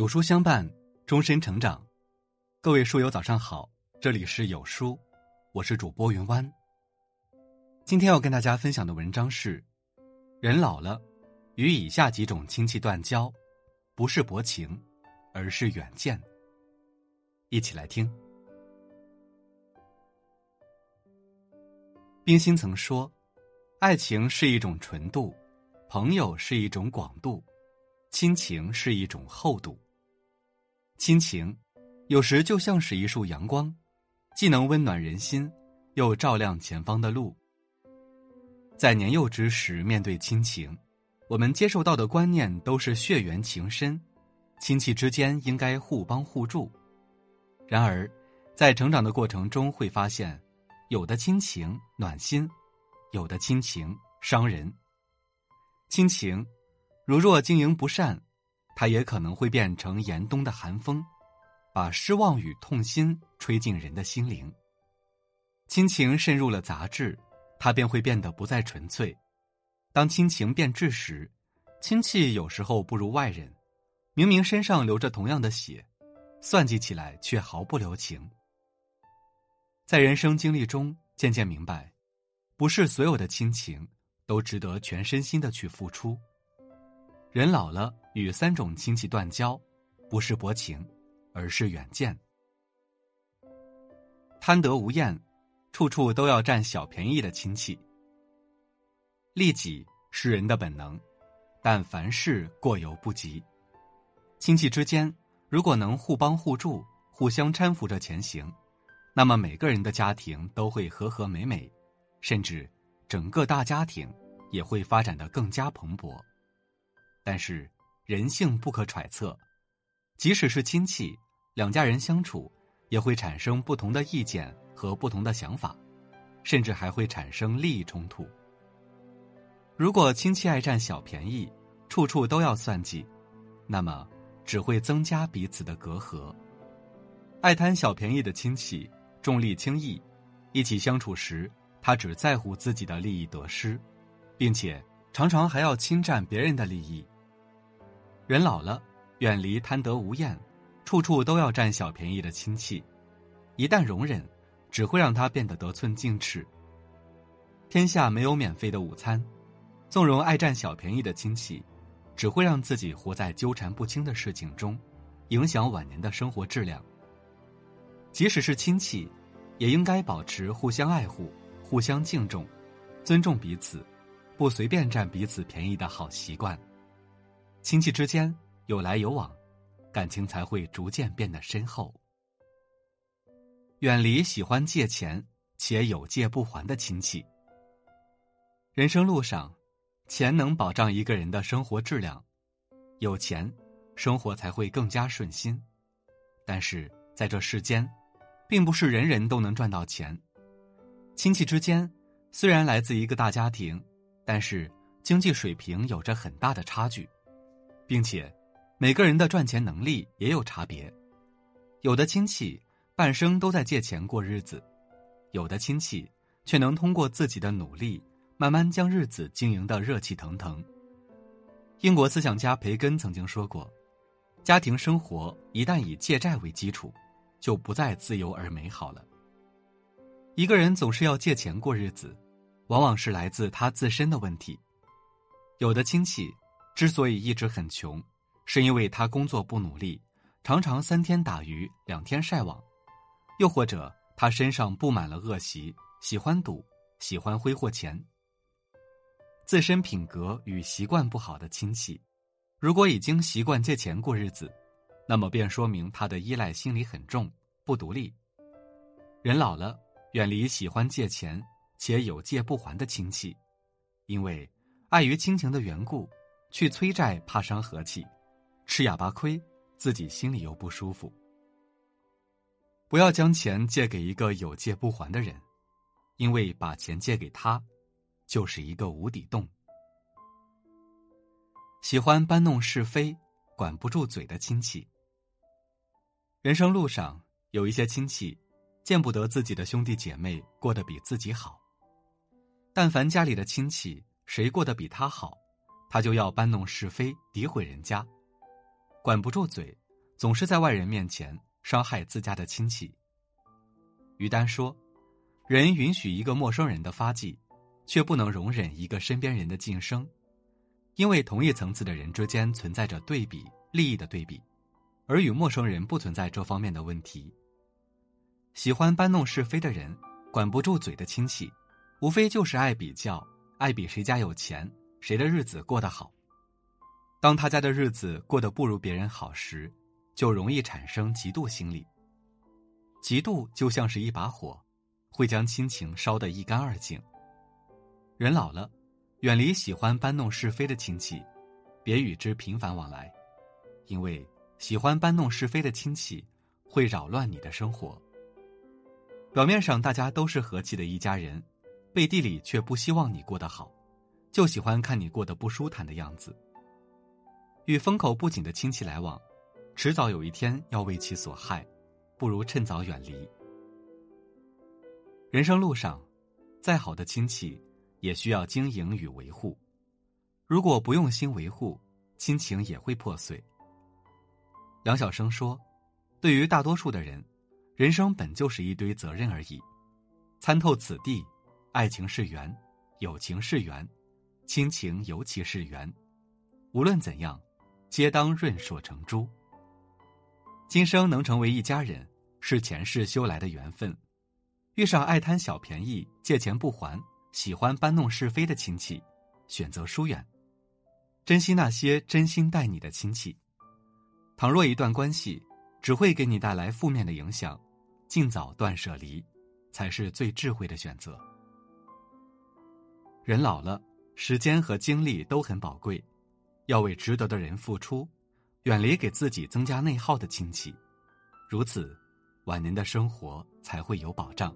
有书相伴，终身成长。各位书友早上好，这里是有书，我是主播云湾。今天要跟大家分享的文章是：人老了，与以下几种亲戚断交，不是薄情，而是远见。一起来听。冰心曾说：“爱情是一种纯度，朋友是一种广度，亲情是一种厚度。”亲情，有时就像是一束阳光，既能温暖人心，又照亮前方的路。在年幼之时，面对亲情，我们接受到的观念都是血缘情深，亲戚之间应该互帮互助。然而，在成长的过程中，会发现，有的亲情暖心，有的亲情伤人。亲情，如若经营不善。它也可能会变成严冬的寒风，把失望与痛心吹进人的心灵。亲情渗入了杂质，它便会变得不再纯粹。当亲情变质时，亲戚有时候不如外人。明明身上流着同样的血，算计起来却毫不留情。在人生经历中，渐渐明白，不是所有的亲情都值得全身心的去付出。人老了，与三种亲戚断交，不是薄情，而是远见。贪得无厌，处处都要占小便宜的亲戚。利己是人的本能，但凡事过犹不及。亲戚之间如果能互帮互助，互相搀扶着前行，那么每个人的家庭都会和和美美，甚至整个大家庭也会发展的更加蓬勃。但是，人性不可揣测，即使是亲戚，两家人相处也会产生不同的意见和不同的想法，甚至还会产生利益冲突。如果亲戚爱占小便宜，处处都要算计，那么只会增加彼此的隔阂。爱贪小便宜的亲戚重利轻义，一起相处时，他只在乎自己的利益得失，并且常常还要侵占别人的利益。人老了，远离贪得无厌、处处都要占小便宜的亲戚，一旦容忍，只会让他变得得寸进尺。天下没有免费的午餐，纵容爱占小便宜的亲戚，只会让自己活在纠缠不清的事情中，影响晚年的生活质量。即使是亲戚，也应该保持互相爱护、互相敬重、尊重彼此，不随便占彼此便宜的好习惯。亲戚之间有来有往，感情才会逐渐变得深厚。远离喜欢借钱且有借不还的亲戚。人生路上，钱能保障一个人的生活质量，有钱，生活才会更加顺心。但是在这世间，并不是人人都能赚到钱。亲戚之间虽然来自一个大家庭，但是经济水平有着很大的差距。并且，每个人的赚钱能力也有差别。有的亲戚半生都在借钱过日子，有的亲戚却能通过自己的努力，慢慢将日子经营的热气腾腾。英国思想家培根曾经说过：“家庭生活一旦以借债为基础，就不再自由而美好了。”一个人总是要借钱过日子，往往是来自他自身的问题。有的亲戚。之所以一直很穷，是因为他工作不努力，常常三天打鱼两天晒网；又或者他身上布满了恶习，喜欢赌，喜欢挥霍钱。自身品格与习惯不好的亲戚，如果已经习惯借钱过日子，那么便说明他的依赖心理很重，不独立。人老了，远离喜欢借钱且有借不还的亲戚，因为碍于亲情的缘故。去催债怕伤和气，吃哑巴亏，自己心里又不舒服。不要将钱借给一个有借不还的人，因为把钱借给他，就是一个无底洞。喜欢搬弄是非、管不住嘴的亲戚。人生路上有一些亲戚，见不得自己的兄弟姐妹过得比自己好，但凡家里的亲戚谁过得比他好。他就要搬弄是非，诋毁人家，管不住嘴，总是在外人面前伤害自家的亲戚。于丹说：“人允许一个陌生人的发迹，却不能容忍一个身边人的晋升，因为同一层次的人之间存在着对比利益的对比，而与陌生人不存在这方面的问题。喜欢搬弄是非的人，管不住嘴的亲戚，无非就是爱比较，爱比谁家有钱，谁的日子过得好。当他家的日子过得不如别人好时，就容易产生嫉妒心理。”嫉妒就像是一把火，会将亲情烧得一干二净。人老了，远离喜欢搬弄是非的亲戚，别与之频繁往来，因为喜欢搬弄是非的亲戚会扰乱你的生活。表面上大家都是和气的一家人，背地里却不希望你过得好，就喜欢看你过得不舒坦的样子。与风口不紧的亲戚来往，迟早有一天要为其所害。不如趁早远离。人生路上，再好的亲戚也需要经营与维护。如果不用心维护，亲情也会破碎。梁晓声说：“对于大多数的人，人生本就是一堆责任而已。参透此地，爱情是缘，友情是缘，亲情尤其是缘。无论怎样，皆当润硕成珠。今生能成为一家人。”是前世修来的缘分，遇上爱贪小便宜、借钱不还、喜欢搬弄是非的亲戚，选择疏远，珍惜那些真心待你的亲戚。倘若一段关系只会给你带来负面的影响，尽早断舍离，才是最智慧的选择。人老了，时间和精力都很宝贵，要为值得的人付出，远离给自己增加内耗的亲戚，如此。晚年的生活才会有保障。